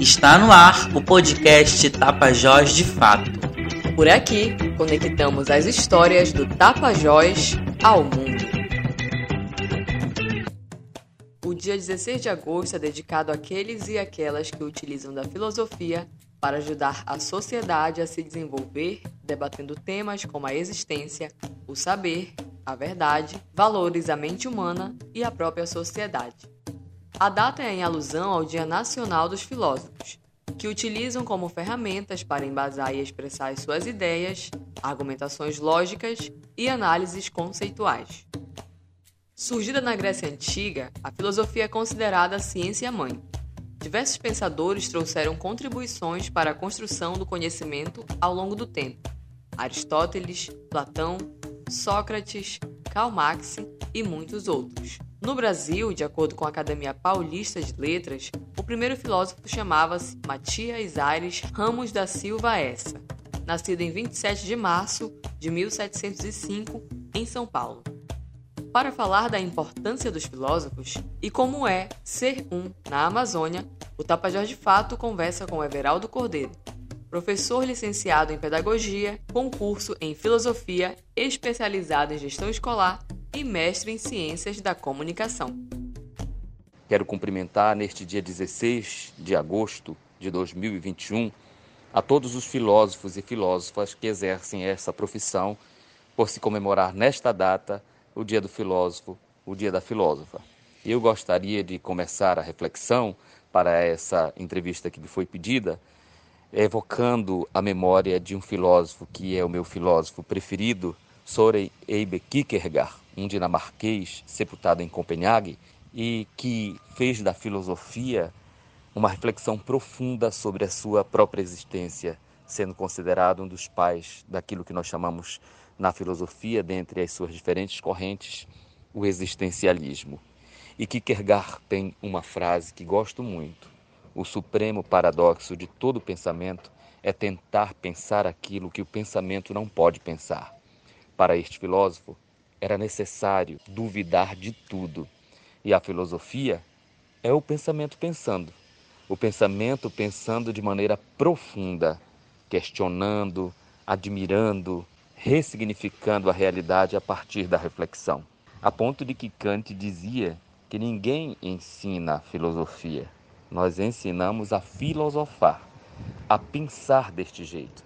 Está no ar o podcast Tapajós de Fato. Por aqui, conectamos as histórias do Tapajós ao mundo. O dia 16 de agosto é dedicado àqueles e aquelas que utilizam da filosofia para ajudar a sociedade a se desenvolver, debatendo temas como a existência, o saber, a verdade, valores da mente humana e a própria sociedade. A data é em alusão ao Dia Nacional dos Filósofos, que utilizam como ferramentas para embasar e expressar suas ideias, argumentações lógicas e análises conceituais. Surgida na Grécia Antiga, a filosofia é considerada a ciência mãe. Diversos pensadores trouxeram contribuições para a construção do conhecimento ao longo do tempo. Aristóteles, Platão, Sócrates, Karl Marx e muitos outros. No Brasil, de acordo com a Academia Paulista de Letras, o primeiro filósofo chamava-se Matias Aires Ramos da Silva Essa, nascido em 27 de março de 1705, em São Paulo. Para falar da importância dos filósofos e como é ser um na Amazônia, o Tapajós de Fato conversa com Everaldo Cordeiro, professor licenciado em Pedagogia, concurso em Filosofia, especializado em Gestão Escolar e mestre em Ciências da Comunicação. Quero cumprimentar neste dia 16 de agosto de 2021 a todos os filósofos e filósofas que exercem essa profissão por se comemorar nesta data o Dia do Filósofo, o Dia da Filósofa. Eu gostaria de começar a reflexão para essa entrevista que me foi pedida, evocando a memória de um filósofo que é o meu filósofo preferido, Soren Eibe Kierkegaard, um dinamarquês sepultado em Copenhague e que fez da filosofia uma reflexão profunda sobre a sua própria existência, sendo considerado um dos pais daquilo que nós chamamos na filosofia, dentre as suas diferentes correntes, o existencialismo. E Kierkegaard tem uma frase que gosto muito: o supremo paradoxo de todo pensamento é tentar pensar aquilo que o pensamento não pode pensar. Para este filósofo, era necessário duvidar de tudo. E a filosofia é o pensamento pensando. O pensamento pensando de maneira profunda, questionando, admirando, ressignificando a realidade a partir da reflexão. A ponto de que Kant dizia que ninguém ensina filosofia. Nós ensinamos a filosofar, a pensar deste jeito.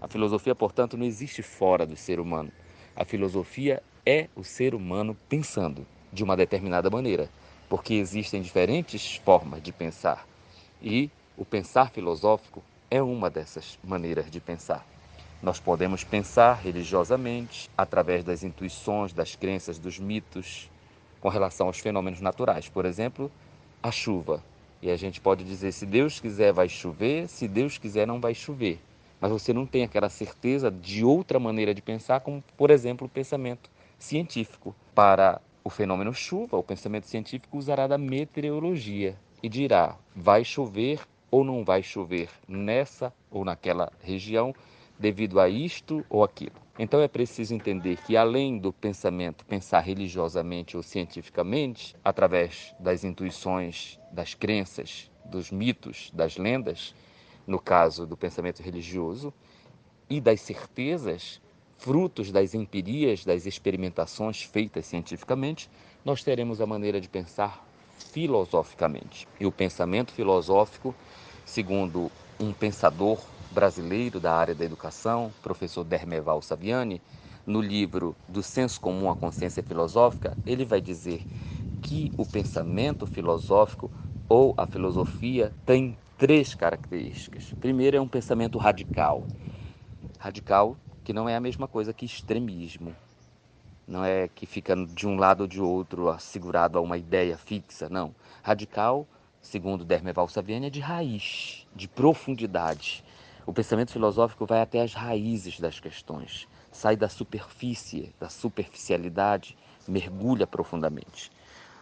A filosofia, portanto, não existe fora do ser humano. A filosofia é o ser humano pensando de uma determinada maneira, porque existem diferentes formas de pensar e o pensar filosófico é uma dessas maneiras de pensar. Nós podemos pensar religiosamente através das intuições, das crenças, dos mitos com relação aos fenômenos naturais. Por exemplo, a chuva. E a gente pode dizer: se Deus quiser, vai chover, se Deus quiser, não vai chover. Mas você não tem aquela certeza de outra maneira de pensar, como, por exemplo, o pensamento científico. Para o fenômeno chuva, o pensamento científico usará da meteorologia e dirá: vai chover ou não vai chover nessa ou naquela região devido a isto ou aquilo. Então é preciso entender que além do pensamento pensar religiosamente ou cientificamente, através das intuições, das crenças, dos mitos, das lendas, no caso do pensamento religioso, e das certezas, frutos das empirias, das experimentações feitas cientificamente, nós teremos a maneira de pensar filosoficamente. E o pensamento filosófico, segundo um pensador brasileiro da área da educação, professor Dermeval Saviani, no livro Do Senso Comum à Consciência Filosófica, ele vai dizer que o pensamento filosófico ou a filosofia tem três características. Primeiro é um pensamento radical. Radical que não é a mesma coisa que extremismo. Não é que fica de um lado ou de outro segurado a uma ideia fixa, não. Radical, segundo Dermeval Saviani, é de raiz, de profundidade. O pensamento filosófico vai até as raízes das questões, sai da superfície, da superficialidade, mergulha profundamente.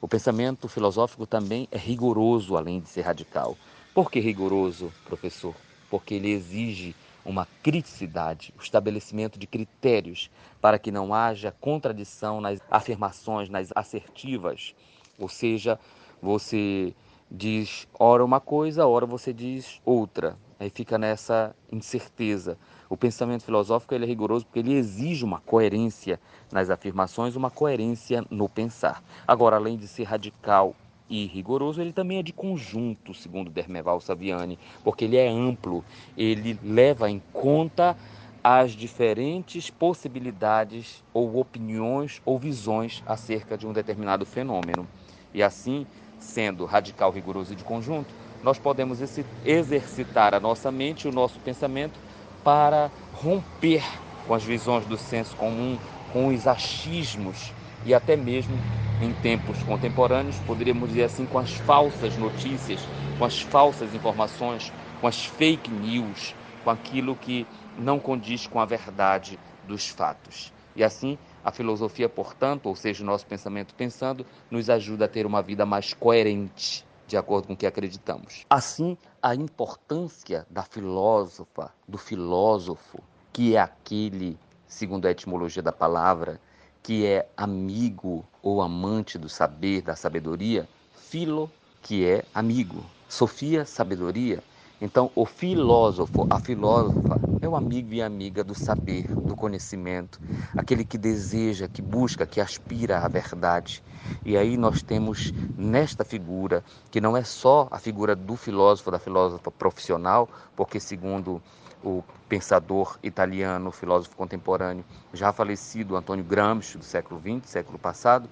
O pensamento filosófico também é rigoroso, além de ser radical. Por que rigoroso, professor? Porque ele exige uma criticidade, o estabelecimento de critérios para que não haja contradição nas afirmações, nas assertivas. Ou seja, você diz ora uma coisa, ora você diz outra. Aí fica nessa incerteza. O pensamento filosófico ele é rigoroso porque ele exige uma coerência nas afirmações, uma coerência no pensar. Agora, além de ser radical e rigoroso, ele também é de conjunto, segundo Dermeval Saviani, porque ele é amplo, ele leva em conta as diferentes possibilidades ou opiniões ou visões acerca de um determinado fenômeno. E assim, sendo radical, rigoroso e de conjunto, nós podemos exercitar a nossa mente o nosso pensamento para romper com as visões do senso comum, com os achismos e até mesmo em tempos contemporâneos, poderíamos dizer assim, com as falsas notícias, com as falsas informações, com as fake news, com aquilo que não condiz com a verdade dos fatos. E assim, a filosofia, portanto, ou seja, o nosso pensamento pensando, nos ajuda a ter uma vida mais coerente, de acordo com o que acreditamos. Assim, a importância da filósofa, do filósofo, que é aquele, segundo a etimologia da palavra, que é amigo ou amante do saber, da sabedoria, filo, que é amigo, sofia, sabedoria. Então, o filósofo, a filósofa, é o amigo e amiga do saber, do conhecimento, aquele que deseja, que busca, que aspira à verdade. E aí nós temos nesta figura, que não é só a figura do filósofo, da filósofa profissional, porque, segundo o pensador italiano, filósofo contemporâneo, já falecido Antônio Gramsci, do século XX, século passado,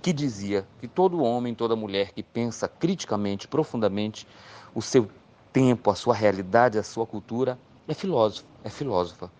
que dizia que todo homem, toda mulher que pensa criticamente, profundamente, o seu tempo, a sua realidade, a sua cultura, é filósofo, é filósofa.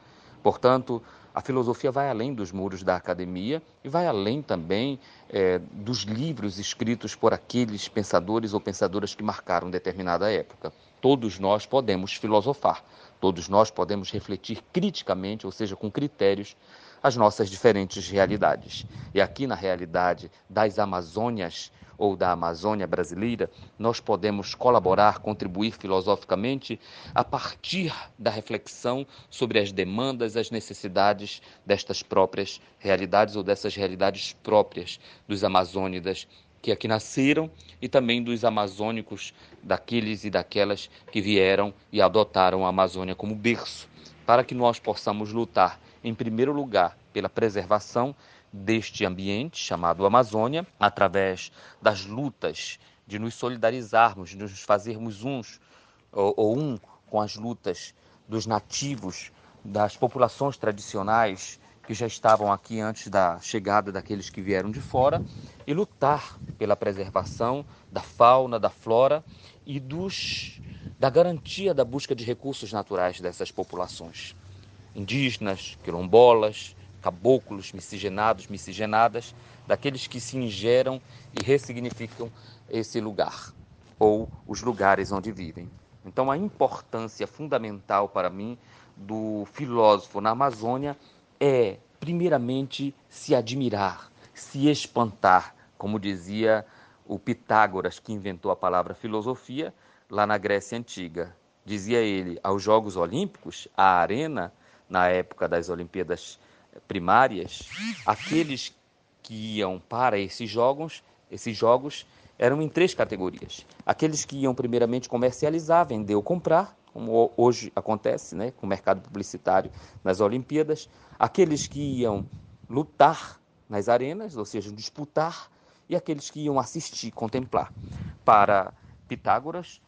Portanto, a filosofia vai além dos muros da academia e vai além também é, dos livros escritos por aqueles pensadores ou pensadoras que marcaram determinada época. Todos nós podemos filosofar, todos nós podemos refletir criticamente, ou seja, com critérios, as nossas diferentes realidades. E aqui na realidade das Amazônias ou da Amazônia brasileira, nós podemos colaborar, contribuir filosoficamente a partir da reflexão sobre as demandas, as necessidades destas próprias realidades ou dessas realidades próprias dos amazônidas que aqui nasceram e também dos amazônicos, daqueles e daquelas que vieram e adotaram a Amazônia como berço, para que nós possamos lutar, em primeiro lugar, pela preservação deste ambiente chamado Amazônia, através das lutas de nos solidarizarmos, de nos fazermos uns ou, ou um com as lutas dos nativos, das populações tradicionais que já estavam aqui antes da chegada daqueles que vieram de fora e lutar pela preservação da fauna, da flora e dos da garantia da busca de recursos naturais dessas populações indígenas, quilombolas, caboclos, miscigenados, miscigenadas, daqueles que se ingeram e ressignificam esse lugar ou os lugares onde vivem. Então, a importância fundamental para mim do filósofo na Amazônia é, primeiramente, se admirar, se espantar, como dizia o Pitágoras, que inventou a palavra filosofia lá na Grécia Antiga. Dizia ele, aos Jogos Olímpicos, a arena, na época das Olimpíadas primárias, aqueles que iam para esses jogos, esses jogos eram em três categorias. Aqueles que iam primeiramente comercializar, vender ou comprar, como hoje acontece, né, com o mercado publicitário nas Olimpíadas, aqueles que iam lutar nas arenas, ou seja, disputar, e aqueles que iam assistir, contemplar. Para Pitágoras,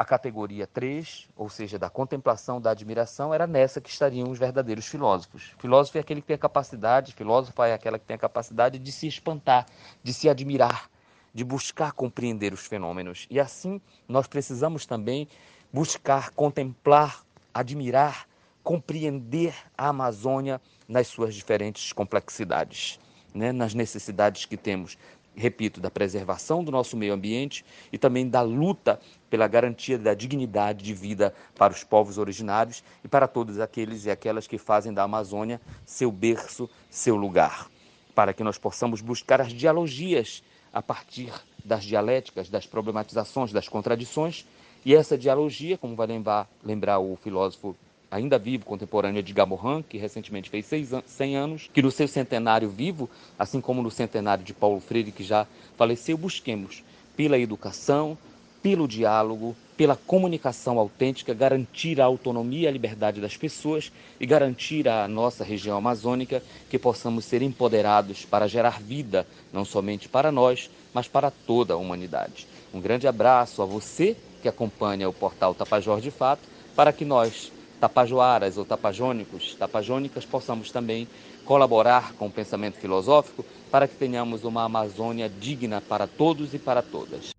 a categoria 3, ou seja, da contemplação, da admiração, era nessa que estariam os verdadeiros filósofos. Filósofo é aquele que tem a capacidade, filósofa é aquela que tem a capacidade de se espantar, de se admirar, de buscar compreender os fenômenos. E assim, nós precisamos também buscar contemplar, admirar, compreender a Amazônia nas suas diferentes complexidades, né? nas necessidades que temos repito, da preservação do nosso meio ambiente e também da luta pela garantia da dignidade de vida para os povos originários e para todos aqueles e aquelas que fazem da Amazônia seu berço, seu lugar, para que nós possamos buscar as dialogias a partir das dialéticas, das problematizações, das contradições, e essa dialogia, como vai lembrar, lembrar o filósofo ainda vivo, contemporâneo Edgar Morin, que recentemente fez 100 anos, que no seu centenário vivo, assim como no centenário de Paulo Freire, que já faleceu, busquemos pela educação, pelo diálogo, pela comunicação autêntica, garantir a autonomia e a liberdade das pessoas e garantir à nossa região amazônica que possamos ser empoderados para gerar vida, não somente para nós, mas para toda a humanidade. Um grande abraço a você que acompanha o portal Tapajós de Fato, para que nós, tapajoaras ou tapajônicos, tapajônicas, possamos também colaborar com o pensamento filosófico para que tenhamos uma Amazônia digna para todos e para todas.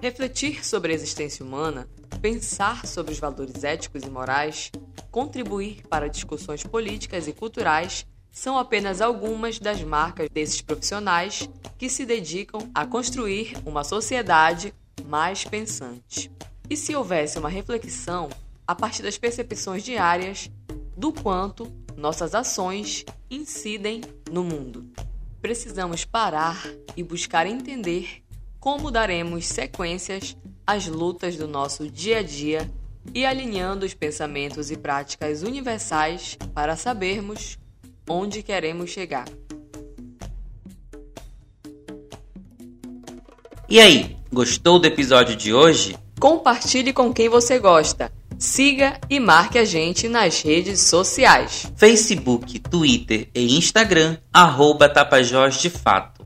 Refletir sobre a existência humana, pensar sobre os valores éticos e morais, contribuir para discussões políticas e culturais são apenas algumas das marcas desses profissionais que se dedicam a construir uma sociedade mais pensante. E se houvesse uma reflexão a partir das percepções diárias do quanto nossas ações incidem no mundo? Precisamos parar e buscar entender como daremos sequências às lutas do nosso dia a dia e alinhando os pensamentos e práticas universais para sabermos onde queremos chegar. E aí, gostou do episódio de hoje? Compartilhe com quem você gosta. Siga e marque a gente nas redes sociais. Facebook, Twitter e Instagram, arroba Tapajós de Fato.